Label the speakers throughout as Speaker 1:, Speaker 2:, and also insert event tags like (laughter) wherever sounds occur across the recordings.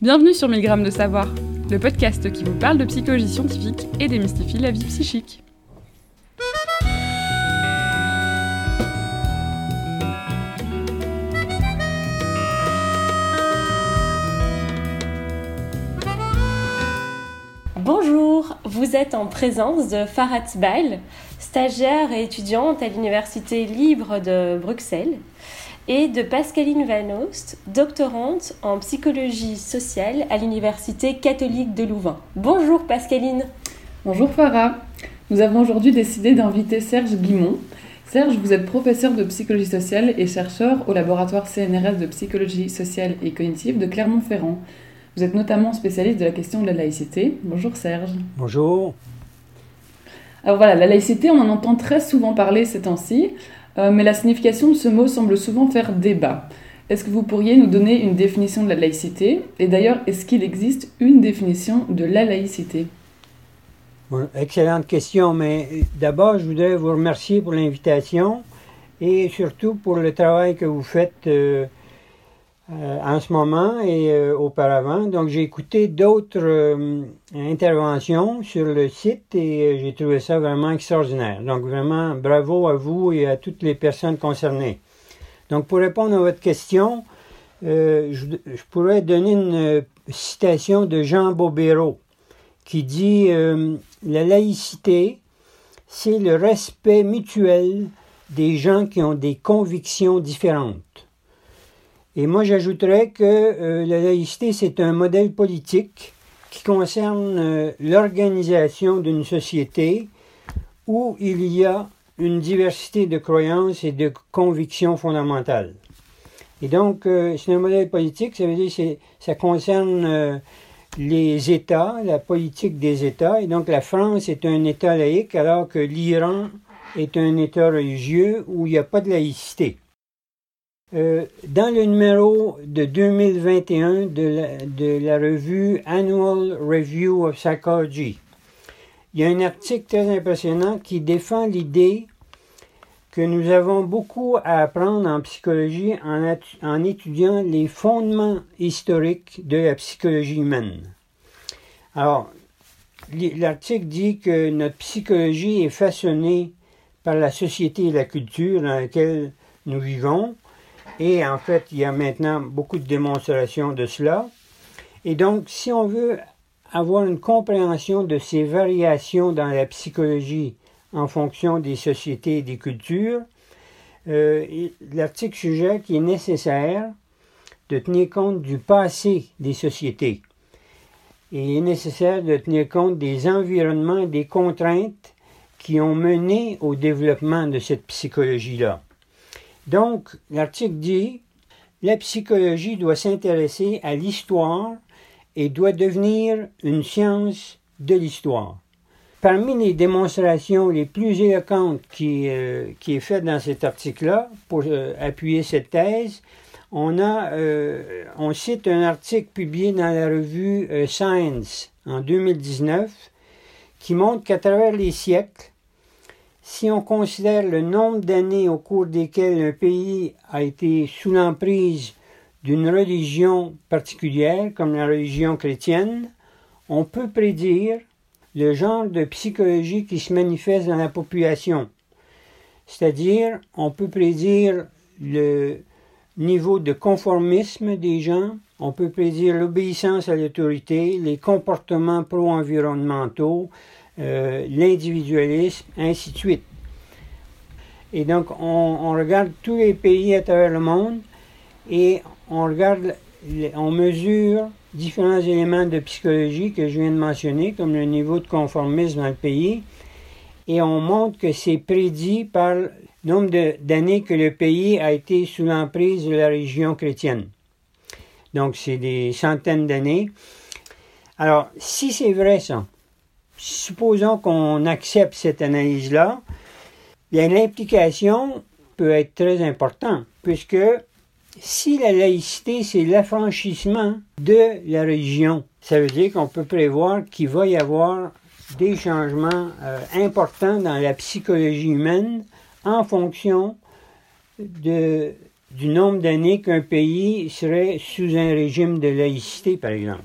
Speaker 1: Bienvenue sur 1000 grammes de savoir, le podcast qui vous parle de psychologie scientifique et démystifie la vie psychique.
Speaker 2: Bonjour, vous êtes en présence de Farhat Bail, stagiaire et étudiante à l'Université libre de Bruxelles et de Pascaline Van Oost, doctorante en psychologie sociale à l'Université catholique de Louvain. Bonjour Pascaline.
Speaker 3: Bonjour Farah. Nous avons aujourd'hui décidé d'inviter Serge Guimont. Serge, vous êtes professeur de psychologie sociale et chercheur au laboratoire CNRS de psychologie sociale et cognitive de Clermont-Ferrand. Vous êtes notamment spécialiste de la question de la laïcité. Bonjour Serge.
Speaker 4: Bonjour.
Speaker 3: Alors voilà, la laïcité, on en entend très souvent parler ces temps-ci. Euh, mais la signification de ce mot semble souvent faire débat. Est-ce que vous pourriez nous donner une définition de la laïcité? Et d'ailleurs, est-ce qu'il existe une définition de la laïcité?
Speaker 4: Excellente question, mais d'abord, je voudrais vous remercier pour l'invitation et surtout pour le travail que vous faites euh, euh, en ce moment et euh, auparavant. Donc j'ai écouté d'autres euh, interventions sur le site et j'ai trouvé ça vraiment extraordinaire. Donc vraiment bravo à vous et à toutes les personnes concernées. Donc pour répondre à votre question, je, je, pourrais donner une citation de Jean Bobéro qui dit La laïcité, c'est le respect mutuel des gens qui ont des convictions différentes. Et moi, j'ajouterais que euh, la laïcité, c'est un modèle politique qui concerne euh, l'organisation d'une société où il y a une diversité de croyances et de convictions fondamentales. Et donc, euh, c'est un modèle politique, ça veut dire que ça concerne les États, la politique des États. Et donc, la France est un État laïque, alors que l'Iran est un État religieux où il n'y a pas de laïcité. Euh, dans le numéro de 2021 de la, de la, revue Annual Review of Psychology, il y a un article très impressionnant qui défend l'idée que nous avons beaucoup à apprendre en psychologie en, en étudiant les fondements historiques de la psychologie humaine. Alors, l'article dit que notre psychologie est façonnée par la société et la culture dans laquelle nous vivons, et en fait, il y a maintenant beaucoup de démonstrations de cela. Et donc, si on veut avoir une compréhension de ces variations dans la psychologie en fonction des sociétés et des cultures, euh, l'article suggère qu'il est nécessaire de tenir compte du passé des sociétés. Et il est nécessaire de tenir compte des environnements et des contraintes qui ont mené au développement de cette psychologie-là. Donc, l'article dit, la psychologie doit s'intéresser à l'histoire et doit devenir une science de l'histoire. Parmi les démonstrations les plus éloquentes qui, euh, qui est faite dans cet article-là, pour euh, appuyer cette thèse, on, a, euh, on cite un article publié dans la revue Science en 2019 qui montre qu'à travers les siècles, si on considère le nombre d'années au cours desquelles un pays a été sous l'emprise d'une religion particulière, comme la religion chrétienne, on peut prédire le genre de psychologie qui se manifeste dans la population. C'est-à-dire, on peut prédire le niveau de conformisme des gens, on peut prédire l'obéissance à l'autorité, les comportements pro-environnementaux, euh, l'individualisme, ainsi de suite. Et donc, on, regarde tous les pays à travers le monde et on regarde, on mesure différents éléments de psychologie que je viens de mentionner, comme le niveau de conformisme dans le pays, et on montre que c'est prédit par le nombre d'années que le pays a été sous l'emprise de la religion chrétienne. Donc, c'est des centaines d'années. Alors, si c'est vrai ça, supposons qu'on accepte cette analyse-là, bien l'implication peut être très importante, puisque si la laïcité, c'est l'affranchissement de la religion, ça veut dire qu'on peut prévoir qu'il va y avoir des changements euh, importants dans la psychologie humaine en fonction du nombre d'années qu'un pays serait sous un régime de laïcité, par exemple.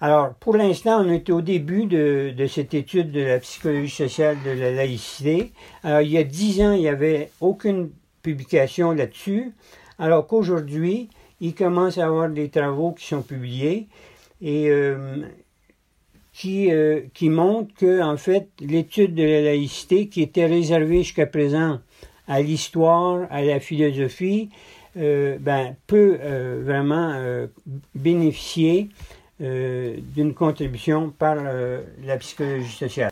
Speaker 4: Alors, pour l'instant, on est au début de, cette étude de la psychologie sociale de la laïcité. Alors, il y a dix ans, il n'y avait aucune publication là-dessus, alors qu'aujourd'hui, il commence à y avoir des travaux qui sont publiés et euh, qui, euh, qui montrent que, en fait, l'étude de la laïcité, qui était réservée jusqu'à présent à l'histoire, à la philosophie, euh, ben, peut vraiment bénéficier euh, d'une contribution par euh, la psychologie sociale.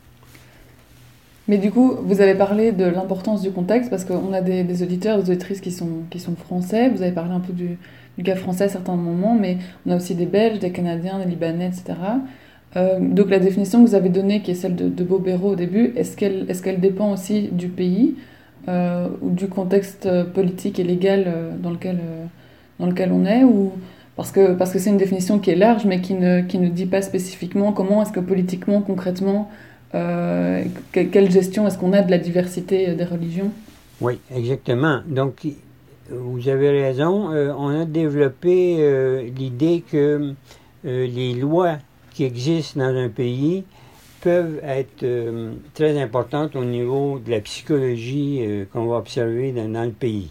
Speaker 3: Mais du coup, vous avez parlé de l'importance du contexte parce qu'on a des, auditeurs, des auditrices qui sont, qui sont français. Vous avez parlé un peu du, cas français à certains moments, mais on a aussi des Belges, des Canadiens, des Libanais, etc. Euh, donc la définition que vous avez donnée, qui est celle de, de Bobero au début, est-ce qu'elle est dépend aussi du pays ou du contexte politique et légal dans, lequel, dans lequel on est ou parce que parce que c'est une définition qui est large, mais qui ne, qui ne dit pas spécifiquement comment est-ce que politiquement, concrètement, euh, quelle gestion est-ce qu'on a de la diversité des religions
Speaker 4: Oui, exactement. Donc, vous avez raison. Euh, on a développé euh, l'idée que les lois qui existent dans un pays peuvent être très importantes au niveau de la psychologie qu'on va observer dans le pays.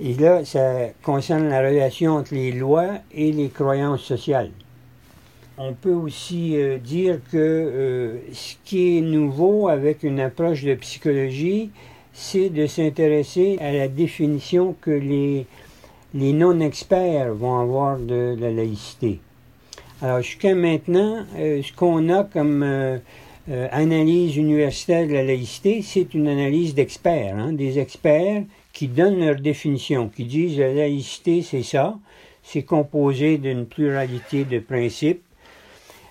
Speaker 4: Et là, ça concerne la relation entre les lois et les croyances sociales. On peut aussi euh, dire que euh, ce qui est nouveau avec une approche de psychologie, c'est de s'intéresser à la définition que les, les non-experts vont avoir de, la laïcité. Alors jusqu'à maintenant, euh, ce qu'on a comme analyse universitaire de la laïcité, c'est une analyse d'experts, hein, des experts qui donnent leur définition, qui disent la laïcité, c'est ça, c'est composé d'une pluralité de principes,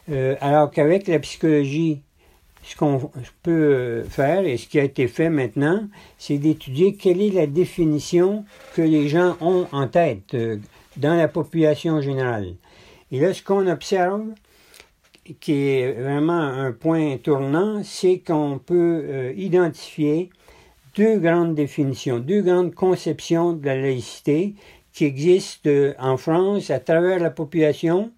Speaker 4: euh, alors qu'avec la psychologie, ce qu'on peut euh, faire et ce qui a été fait maintenant, c'est d'étudier quelle est la définition que les gens ont en tête euh, dans la population générale. Et là, ce qu'on observe, qui est vraiment un point tournant, c'est qu'on peut identifier deux grandes définitions, deux grandes conceptions de la laïcité qui existent euh, en France à travers la population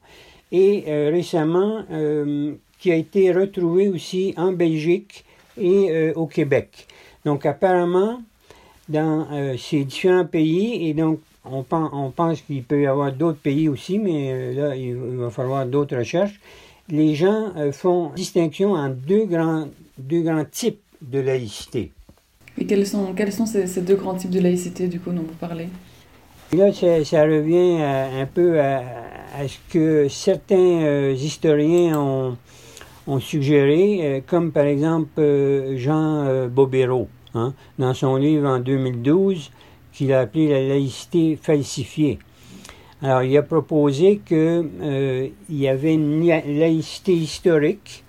Speaker 4: et euh, récemment euh, qui a été retrouvée aussi en Belgique et au Québec. Donc apparemment, dans ces différents pays, et donc on, pense, qu'il peut y avoir d'autres pays aussi, mais là, il va falloir d'autres recherches, les gens font distinction en deux grands types de laïcité.
Speaker 3: Quels sont, quels sont ces, deux grands types de laïcité, du coup, dont vous parlez?
Speaker 4: Là, ça, revient un peu à, ce que certains euh, historiens ont, suggéré, euh, comme par exemple euh, Jean Bobéro, hein, dans son livre en 2012, qu'il a appelé La laïcité falsifiée. Alors, il a proposé qu'il y avait une laïcité historique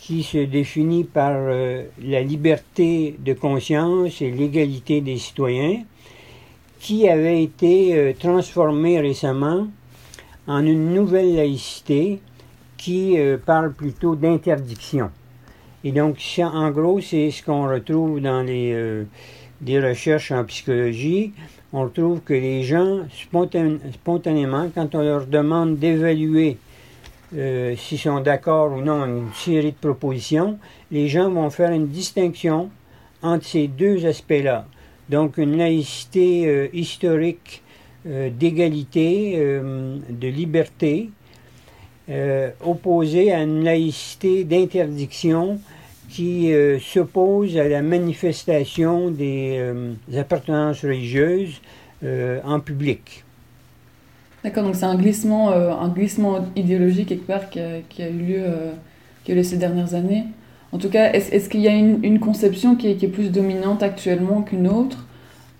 Speaker 4: qui se définit par euh, la liberté de conscience et l'égalité des citoyens, qui avait été euh, transformée récemment en une nouvelle laïcité qui euh, parle plutôt d'interdiction. Et donc, en gros, c'est ce qu'on retrouve dans les, des recherches en psychologie. On retrouve que les gens, spontanément, quand on leur demande d'évaluer euh, s'ils sont d'accord ou non une série de propositions, les gens vont faire une distinction entre ces deux aspects-là. Donc une laïcité euh, historique euh, d'égalité, de liberté, opposée à une laïcité d'interdiction qui s'oppose à la manifestation des appartenances religieuses en public.
Speaker 3: D'accord, donc c'est un glissement, euh, un glissement idéologique quelque part qui a, eu lieu, euh, qui a eu lieu ces dernières années. En tout cas, est-ce qu'il y a une, conception qui est, plus dominante actuellement qu'une autre?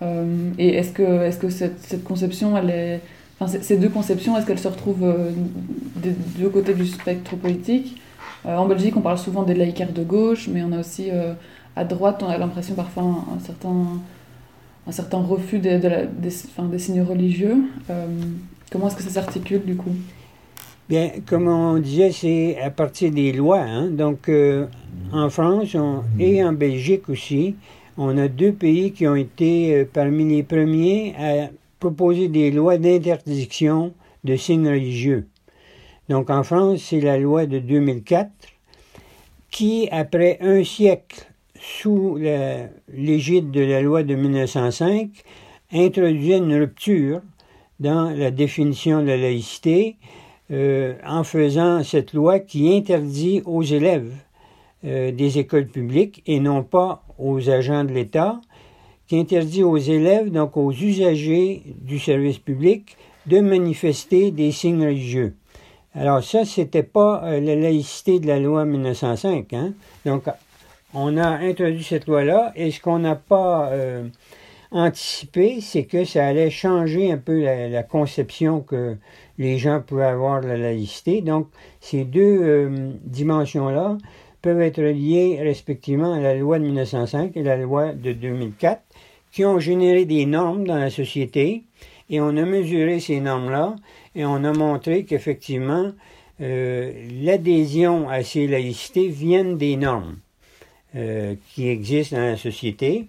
Speaker 3: Euh, Et est-ce que, est -ce que cette, conception, elle est, enfin, ces deux conceptions, est-ce qu'elles se retrouvent des deux côtés du spectre politique? En Belgique, on parle souvent des laïcaires de gauche, mais on a aussi à droite, on a l'impression parfois un, certain, un certain refus de, de des, enfin, des signes religieux. Comment est-ce que ça s'articule du coup?
Speaker 4: Bien, comme on disait, c'est à partir des lois. Hein. Donc, euh, en France et en Belgique aussi, on a deux pays qui ont été euh, parmi les premiers à proposer des lois d'interdiction de signes religieux. Donc en France, c'est la loi de 2004 qui, après un siècle sous l'égide de la loi de 1905, introduisait une rupture dans la définition de la laïcité euh, en faisant cette loi qui interdit aux élèves euh, des écoles publiques et non pas aux agents de l'État, qui interdit aux élèves, donc aux usagers du service public, de manifester des signes religieux. Alors ça, c'était pas euh, la laïcité de la loi 1905. Hein? Donc, on a introduit cette loi-là et ce qu'on n'a pas anticipé, c'est que ça allait changer un peu la, conception que les gens pouvaient avoir de la laïcité. Donc, ces deux dimensions-là peuvent être liées respectivement à la loi de 1905 et la loi de 2004, qui ont généré des normes dans la société, et on a mesuré ces normes-là, et on a montré qu'effectivement, euh, l'adhésion à ces laïcités viennent des normes euh, qui existent dans la société,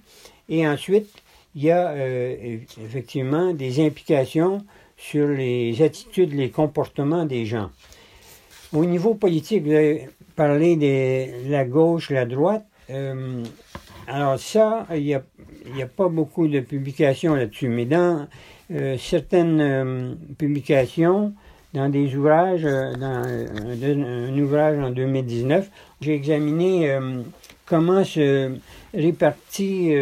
Speaker 4: et ensuite, il y a euh, effectivement des implications sur les attitudes, les comportements des gens. Au niveau politique, vous avez parler de la gauche, la droite. Euh, alors ça, il n'y a, pas beaucoup de publications là-dessus, mais dans euh, certaines publications, dans des ouvrages, dans un, ouvrage en 2019, j'ai examiné comment se répartit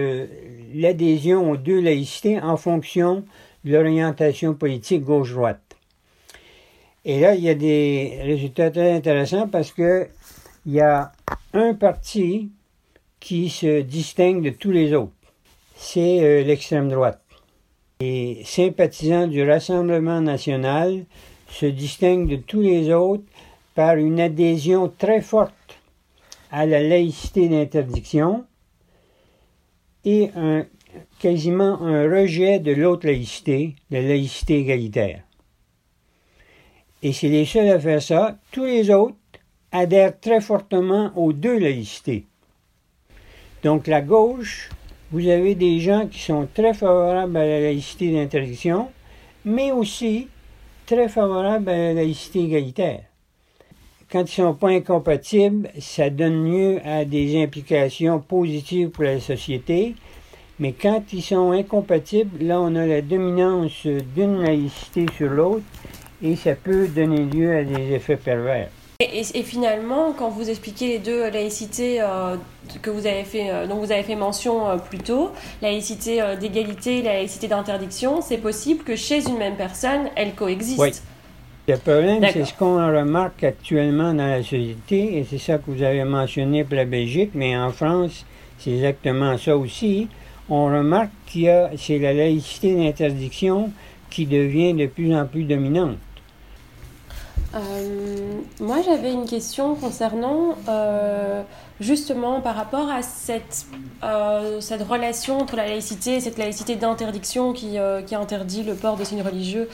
Speaker 4: l'adhésion aux deux laïcités en fonction de l'orientation politique gauche-droite. Et là, il y a des résultats très intéressants parce que il y a un parti qui se distingue de tous les autres. C'est euh, l'extrême droite. Les sympathisants du Rassemblement national se distinguent de tous les autres par une adhésion très forte à la laïcité d'interdiction et quasiment un rejet de l'autre laïcité, la laïcité égalitaire. Et c'est les seuls à faire ça. Tous les autres adhèrent très fortement aux deux laïcités. Donc la gauche, vous avez des gens qui sont très favorables à la laïcité d'interdiction, mais aussi très favorables à la laïcité égalitaire. Quand ils ne sont pas incompatibles, ça donne lieu à des implications positives pour la société, mais quand ils sont incompatibles, là on a la dominance d'une laïcité sur l'autre, et ça peut donner lieu à des effets pervers.
Speaker 2: Et, finalement, quand vous expliquez les deux laïcités euh, que vous avez fait, euh, dont vous avez fait mention euh, plus tôt, laïcité d'égalité et la laïcité d'interdiction, c'est possible que chez une même personne, elles coexistent.
Speaker 4: Oui. Le problème, c'est ce qu'on remarque actuellement dans la société, et c'est ça que vous avez mentionné pour la Belgique, mais en France, c'est exactement ça aussi. On remarque qu'il y a, c'est la laïcité d'interdiction qui devient de plus en plus dominante.
Speaker 2: Euh, moi, j'avais une question concernant euh, justement par rapport à cette, euh, cette relation entre la laïcité et cette laïcité d'interdiction qui, qui interdit le port de signes religieux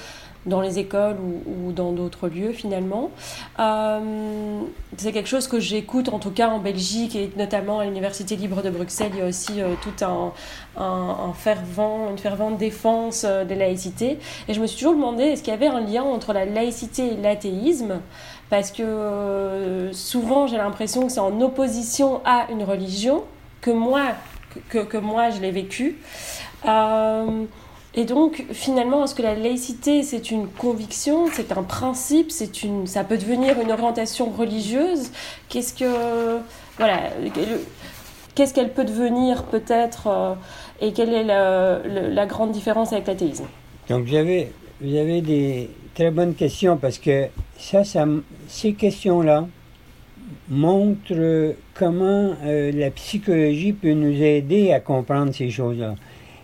Speaker 2: dans les écoles ou, dans d'autres lieux finalement. Euh, c'est quelque chose que j'écoute en tout cas en Belgique et notamment à l'Université libre de Bruxelles. Il y a aussi euh, tout un, un, fervent, une fervente défense euh, des laïcités. Et je me suis toujours demandé est-ce qu'il y avait un lien entre la laïcité et l'athéisme? Parce que souvent j'ai l'impression que c'est en opposition à une religion que moi, que, que moi je l'ai vécu. Et donc, finalement, est-ce que la laïcité, c'est une conviction, c'est un principe, c'est une, ça peut devenir une orientation religieuse? Qu'est-ce que, voilà, qu'est-ce qu'elle peut devenir peut-être euh, Et quelle est la, grande différence avec l'athéisme?
Speaker 4: Donc, avez, vous avez des très bonnes questions parce que ça, ça ces questions-là montrent comment euh, la psychologie peut nous aider à comprendre ces choses-là.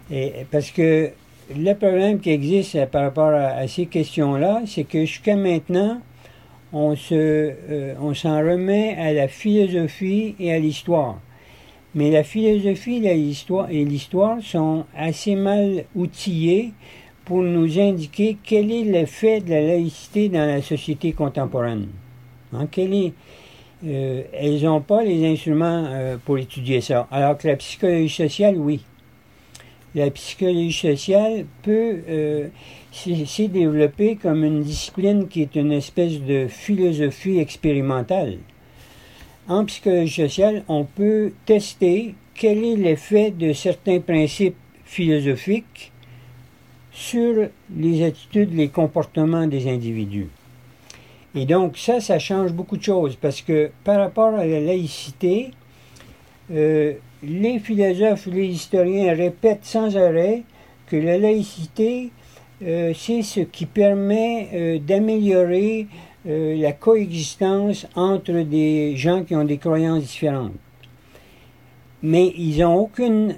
Speaker 4: Et parce que le problème qui existe par rapport à, ces questions-là, c'est que jusqu'à maintenant, on se, euh, on s'en remet à la philosophie et à l'histoire. Mais la philosophie et l'histoire, sont assez mal outillés pour nous indiquer quel est l'effet de la laïcité dans la société contemporaine. Hein, euh, elles n'ont pas les instruments euh, pour étudier ça. Alors que la psychologie sociale, oui. La psychologie sociale peut euh, s'est développée comme une discipline qui est une espèce de philosophie expérimentale. En psychologie sociale, on peut tester quel est l'effet de certains principes philosophiques sur les attitudes, les comportements des individus. Et donc ça, ça change beaucoup de choses parce que par rapport à la laïcité, euh, les philosophes, les historiens répètent sans arrêt que la laïcité, euh, c'est ce qui permet euh, d'améliorer la coexistence entre des gens qui ont des croyances différentes. Mais ils n'ont aucune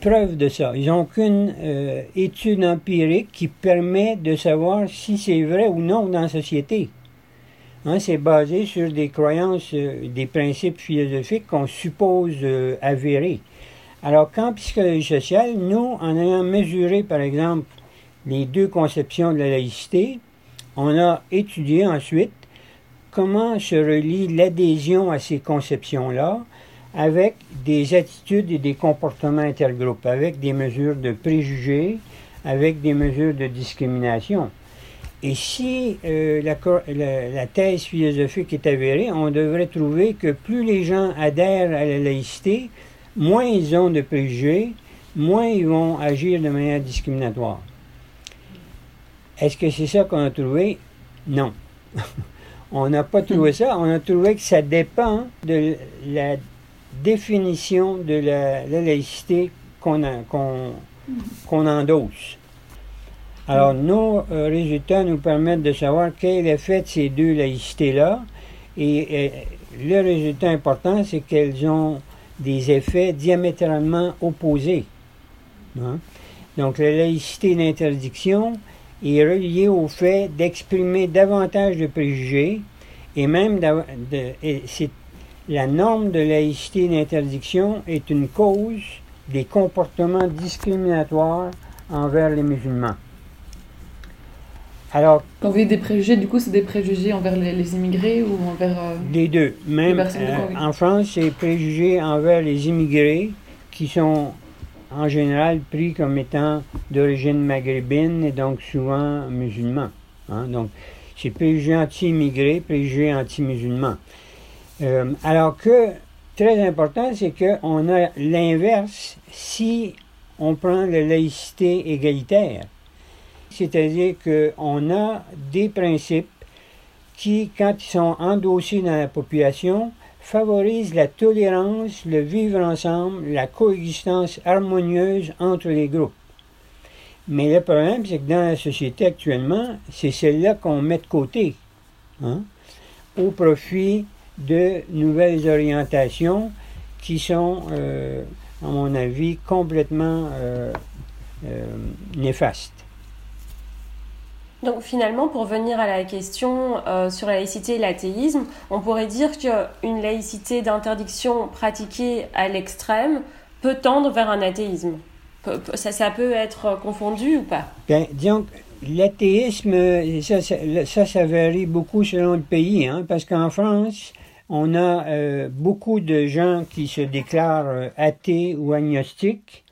Speaker 4: preuve de ça. Ils n'ont aucune étude empirique qui permet de savoir si c'est vrai ou non dans la société. Hein, c'est basé sur des croyances, euh, des principes philosophiques qu'on suppose euh, avérés. Alors qu'en psychologie sociale, nous, en ayant mesuré, par exemple, les deux conceptions de la laïcité, on a étudié ensuite comment se relie l'adhésion à ces conceptions-là avec des attitudes et des comportements intergroupes, avec des mesures de préjugés, avec des mesures de discrimination. Et si euh, la, thèse philosophique est avérée, on devrait trouver que plus les gens adhèrent à la laïcité, moins ils ont de préjugés, moins ils vont agir de manière discriminatoire. Est-ce que c'est ça qu'on a trouvé? Non. (laughs) on n'a pas trouvé ça. On a trouvé que ça dépend de la définition de la, laïcité qu'on qu'on endosse. Alors, nos euh, résultats nous permettent de savoir quel est l'effet de ces deux laïcités-là. Et, le résultat important, c'est qu'elles ont des effets diamétralement opposés. Hein. Donc, la laïcité d'interdiction est reliée au fait d'exprimer davantage de préjugés et même la norme de laïcité d'interdiction est une cause des comportements discriminatoires envers les musulmans.
Speaker 3: Alors, Quand vous dites des préjugés, du coup, c'est des préjugés envers les, immigrés ou envers... Euh,
Speaker 4: les deux. Même euh, en France, c'est préjugés envers les immigrés qui sont en général pris comme étant d'origine maghrébine et donc souvent musulmans. Hein. Donc, c'est préjugés anti-immigrés, préjugés anti-musulmans. Euh, alors que, très important, c'est qu'on a l'inverse si on prend la laïcité égalitaire. C'est-à-dire qu'on a des principes qui, quand ils sont endossés dans la population, favorisent la tolérance, le vivre ensemble, la coexistence harmonieuse entre les groupes. Mais le problème, c'est que dans la société actuellement, c'est celle-là qu'on met de côté, hein, au profit de nouvelles orientations qui sont, euh, à mon avis, complètement euh, euh, néfastes.
Speaker 2: Donc finalement, pour venir à la question euh, sur la laïcité et l'athéisme, on pourrait dire qu'une laïcité d'interdiction pratiquée à l'extrême peut tendre vers un athéisme. Ça, ça peut être confondu ou pas?
Speaker 4: Bien, disons l'athéisme, ça, ça, varie beaucoup selon le pays, hein, parce qu'en France, on a euh, beaucoup de gens qui se déclarent euh, athées ou agnostiques.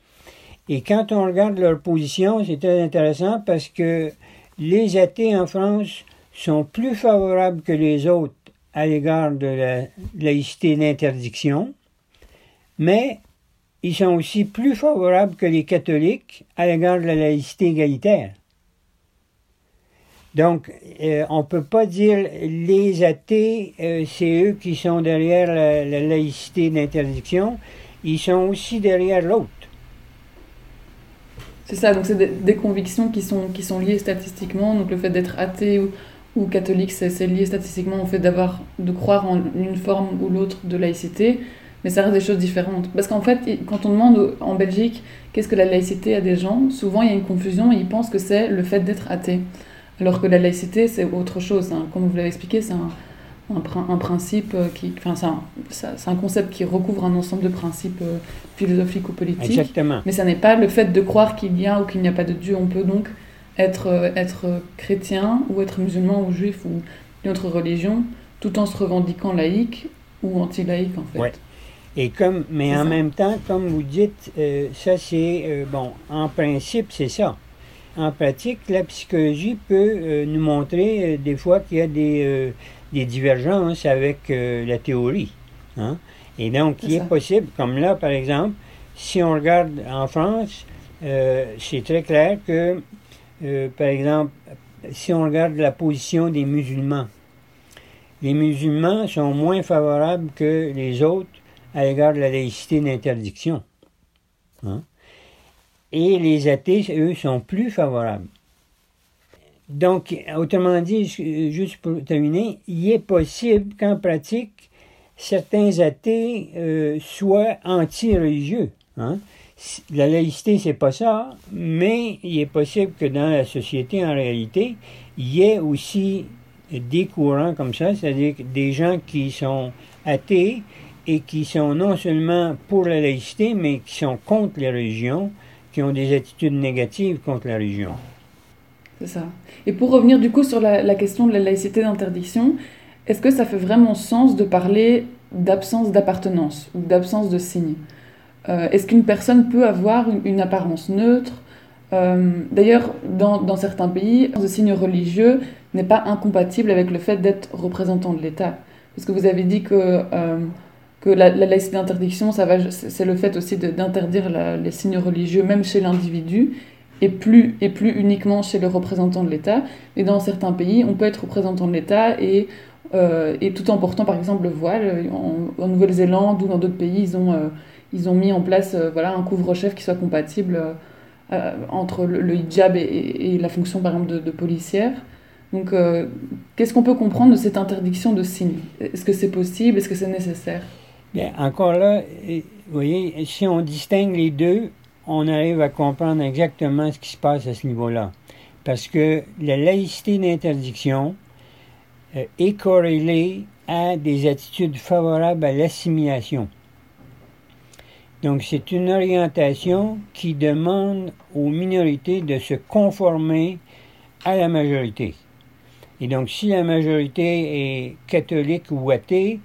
Speaker 4: Et quand on regarde leur position, c'est très intéressant parce que les athées en France sont plus favorables que les autres à l'égard de la laïcité d'interdiction, mais ils sont aussi plus favorables que les catholiques à l'égard de la laïcité égalitaire. Donc, euh, on ne peut pas dire les athées, euh, c'est eux qui sont derrière la laïcité d'interdiction, ils sont aussi derrière l'autre.
Speaker 3: C'est ça, donc c'est des, convictions qui sont, qui sont liées statistiquement. Donc le fait d'être athée ou, catholique, c'est lié statistiquement au fait d'avoir, de croire en une forme ou l'autre de laïcité. Mais ça reste des choses différentes. Parce qu'en fait, quand on demande en Belgique qu'est-ce que la laïcité à des gens, souvent il y a une confusion ils pensent que c'est le fait d'être athée. Alors que la laïcité, c'est autre chose. Hein. Comme vous l'avez expliqué, c'est un, un, principe euh, qui. Enfin, c'est un, concept qui recouvre un ensemble de principes euh, philosophiques ou politiques.
Speaker 4: Exactement.
Speaker 3: Mais ça n'est pas le fait de croire qu'il y a ou qu'il n'y a pas de Dieu. On peut donc être, euh, être chrétien ou être musulman ou juif ou une autre religion tout en se revendiquant laïque ou anti-laïque en fait.
Speaker 4: Ouais. Et comme, mais en
Speaker 3: ça.
Speaker 4: même temps, comme vous dites, euh, ça c'est euh, bon. En principe, c'est ça. En pratique, la psychologie peut euh, nous montrer des fois qu'il y a des, des divergences avec euh, la théorie. hein. Et donc, il est possible, comme là par exemple, si on regarde en France, euh, c'est très clair que, euh, par exemple, si on regarde la position des musulmans, les musulmans sont moins favorables que les autres à l'égard de la laïcité d'interdiction. Hein? Et les athées, eux, sont plus favorables. Donc, autrement dit, ju- juste pour terminer, il est possible qu'en pratique, certains athées euh, soient anti-religieux. Hein? La laïcité, c'est pas ça, mais il est possible que dans la société, en réalité, il y ait aussi des courants comme ça, c'est-à-dire des gens qui sont athées et qui sont non seulement pour la laïcité, mais qui sont contre les religions, qui ont des attitudes négatives contre la religion.
Speaker 3: C'est ça. Et pour revenir du coup sur la, question de la laïcité d'interdiction, est-ce que ça fait vraiment sens de parler d'absence d'appartenance ou d'absence de signe? Euh, Est-ce qu'une personne peut avoir une, apparence neutre? Euh, D'ailleurs, dans, certains pays, le signe religieux n'est pas incompatible avec le fait d'être représentant de l'État. Parce que vous avez dit que, euh, que la, la laïcité d'interdiction, c'est le fait aussi d'interdire les signes religieux, même chez l'individu et plus, et plus uniquement chez le représentant de l'État. Et dans certains pays, on peut être représentant de l'État et, euh, et tout en portant par exemple le voile. En, Nouvelle-Zélande ou dans d'autres pays, ils ont, euh, ils ont mis en place euh, voilà, un couvre-chef qui soit compatible entre le, hijab et, la fonction par exemple de, policière. Donc, qu'est-ce qu'on peut comprendre de cette interdiction de signes? Est-ce que c'est possible? Est-ce que c'est nécessaire?
Speaker 4: Bien, encore là, vous voyez, si on distingue les deux, on arrive à comprendre exactement ce qui se passe à ce niveau-là. Parce que la laïcité d'interdiction euh, est corrélée à des attitudes favorables à l'assimilation. Donc, c'est une orientation qui demande aux minorités de se conformer à la majorité. Et donc, si la majorité est catholique ou athée,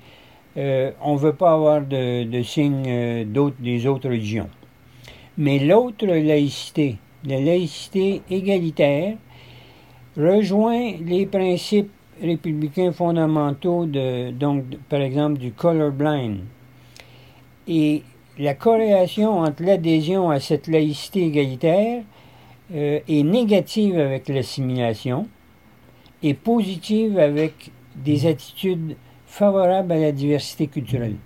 Speaker 4: euh, on ne veut pas avoir de, signes euh, d'autres, des autres religions. Mais l'autre laïcité, la laïcité égalitaire, rejoint les principes républicains fondamentaux, de, donc, par exemple, du colorblind. Et la corrélation entre l'adhésion à cette laïcité égalitaire euh, est négative avec l'assimilation et positive avec des attitudes favorables à la diversité culturelle.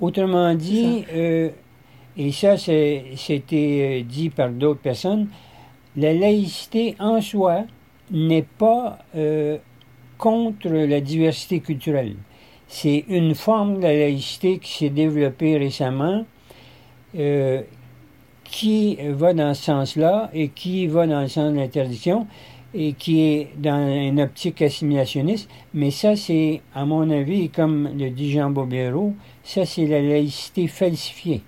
Speaker 4: Autrement dit, euh, et ça c'était euh, dit par d'autres personnes, la laïcité en soi n'est pas euh, contre la diversité culturelle. C'est une forme de la laïcité qui s'est développée récemment, euh, qui va dans ce sens-là et qui va dans le sens de l'interdiction et qui est dans une optique assimilationniste. Mais ça, c'est, à mon avis, comme le dit Jean Bobéro, ça, c'est la laïcité falsifiée.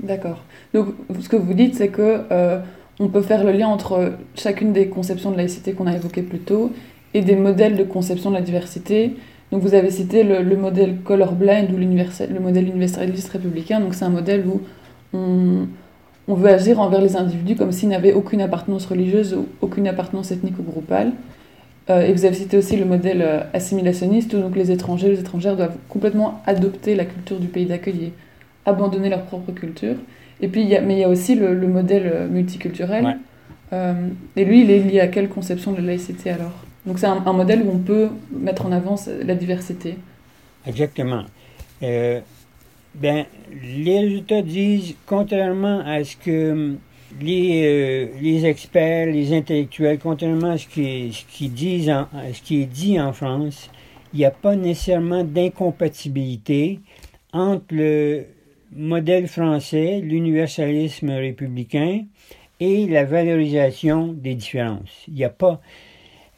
Speaker 3: D'accord. Donc, ce que vous dites, c'est que euh, on peut faire le lien entre chacune des conceptions de laïcité qu'on a évoquées plus tôt et des modèles de conception de la diversité. Donc, vous avez cité le, le modèle colorblind ou le modèle universaliste républicain. Donc, c'est un modèle où on, veut agir envers les individus comme s'ils n'avaient aucune appartenance religieuse ou aucune appartenance ethnique ou groupale. Euh, et vous avez cité aussi le modèle euh, assimilationniste où donc les étrangers, les étrangères doivent complètement adopter la culture du pays d'accueil abandonner leur propre culture. Et puis, il y a, mais il y a aussi le, le modèle euh, multiculturel.
Speaker 4: Ouais.
Speaker 3: Euh, et lui, il est lié à quelle conception de la laïcité alors? Donc c'est un, un modèle où on peut mettre en avant la diversité.
Speaker 4: Exactement. Euh, ben, les résultats disent, contrairement à ce que les, euh, les experts, les intellectuels, contrairement à ce qui, ce qui disent en- à ce qui est dit en France, il n'y a pas nécessairement d'incompatibilité entre le modèle français, l'universalisme républicain, et la valorisation des différences. Il n'y a pas.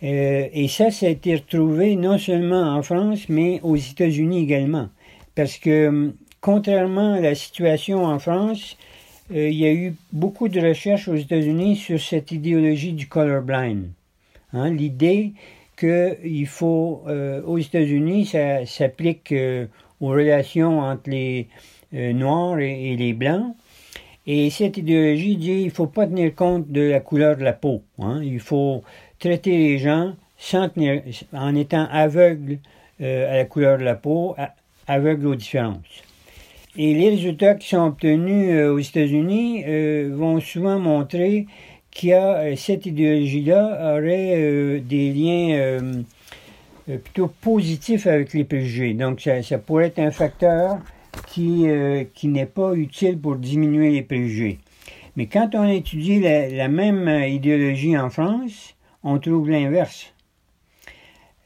Speaker 4: euh, et ça, ça a été retrouvé non seulement en France, mais aux États-Unis également. Parce que, hum, contrairement à la situation en France, euh, il y a eu beaucoup de recherches aux États-Unis sur cette idéologie du colorblind. Hein, L'idée qu'il faut, euh, aux États-Unis, ça s'applique aux relations entre les Noirs et, les Blancs. Et cette idéologie dit qu'il ne faut pas tenir compte de la couleur de la peau. Hein. Il faut traiter les gens sans tenir, en étant aveugle à la couleur de la peau, aveugle aux différences. Et les résultats qui sont obtenus aux États-Unis vont souvent montrer qui a euh, cette idéologie-là aurait euh, des liens euh, plutôt positifs avec les préjugés. Donc, ça, pourrait être un facteur qui, qui n'est pas utile pour diminuer les préjugés. Mais quand on étudie la, même idéologie en France, on trouve l'inverse.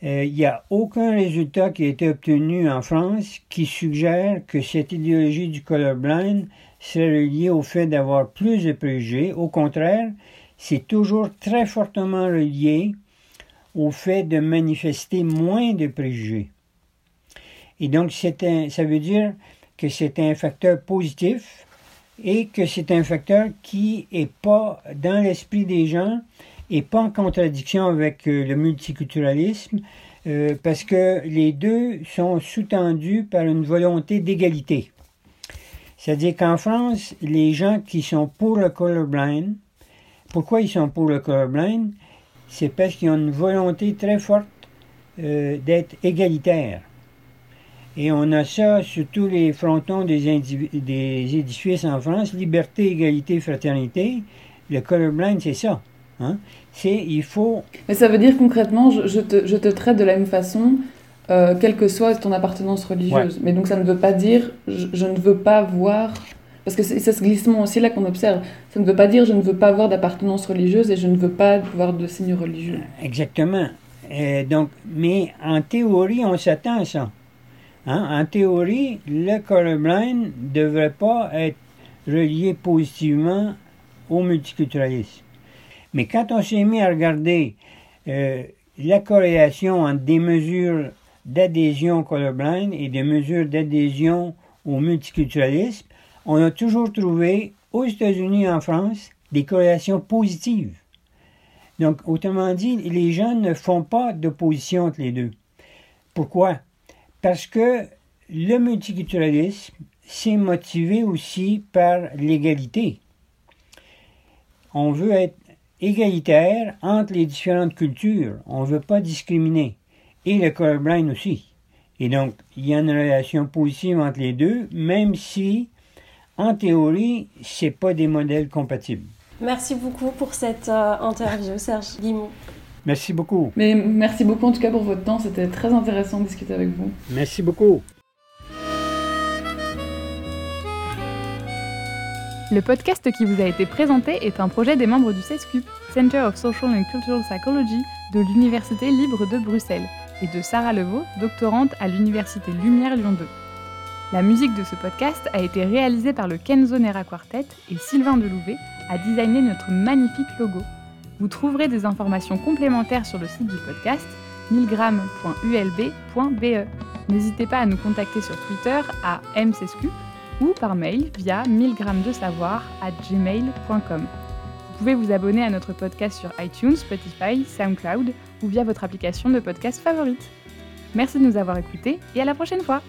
Speaker 4: Il n'y a aucun résultat qui a été obtenu en France qui suggère que cette idéologie du colorblind serait liée au fait d'avoir plus de préjugés. Au contraire, c'est toujours très fortement relié au fait de manifester moins de préjugés. Et donc, un, ça veut dire que c'est un facteur positif et que c'est un facteur qui n'est pas dans l'esprit des gens et pas en contradiction avec euh, le multiculturalisme, euh, parce que les deux sont sous-tendus par une volonté d'égalité. C'est-à-dire qu'en France, les gens qui sont pour le colorblind pourquoi ils sont pour le colorblind? C'est parce qu'ils ont une volonté très forte euh, d'être égalitaires. Et on a ça sur tous les frontons des, des édifices en France, liberté, égalité, fraternité. Le colorblind, c'est ça. Hein? C'est, il faut...
Speaker 3: Mais ça veut dire concrètement, je, te, je te, traite de la même façon, euh, quelle que soit ton appartenance religieuse. Mais donc ça ne veut pas dire, je ne veux pas voir parce que c'est ce glissement aussi là qu'on observe. Ça ne veut pas dire je ne veux pas avoir d'appartenance religieuse et je ne veux pas avoir de signe religieux.
Speaker 4: Exactement. donc, mais en théorie, on s'attend à ça. Hein? En théorie, le colorblind ne devrait pas être relié positivement au multiculturalisme. Mais quand on s'est mis à regarder euh, la corrélation entre des mesures d'adhésion au colorblind et des mesures d'adhésion au multiculturalisme, on a toujours trouvé aux États-Unis et en France des corrélations positives. Donc, autrement dit, les gens ne font pas d'opposition entre les deux. Pourquoi? Parce que le multiculturalisme, c'est motivé aussi par l'égalité. On veut être égalitaire entre les différentes cultures. On ne veut pas discriminer. Et le colorblind aussi. Et donc, il y a une relation positive entre les deux, même si en théorie, c'est pas des modèles compatibles.
Speaker 2: Merci beaucoup pour cette euh, interview, Serge Guimont.
Speaker 4: Merci beaucoup.
Speaker 3: Mais merci beaucoup en tout cas pour votre temps, c'était très intéressant de discuter avec vous.
Speaker 4: Merci beaucoup.
Speaker 1: Le podcast qui vous a été présenté est un projet des membres du CESCUP, Center of Social and Cultural Psychology, de l'Université libre de Bruxelles, et de Sarah Levaux, doctorante à l'Université Lumière Lyon 2. La musique de ce podcast a été réalisée par le Kenzo Nera Quartet et Sylvain Delouvet a designé notre magnifique logo. Vous trouverez des informations complémentaires sur le site du podcast milgram.ulb.be. N'hésitez pas à nous contacter sur Twitter à mcscoop ou par mail via gmail.com. Vous pouvez vous abonner à notre podcast sur iTunes, Spotify, SoundCloud ou via votre application de podcast favorite. Merci de nous avoir écoutés et à la prochaine fois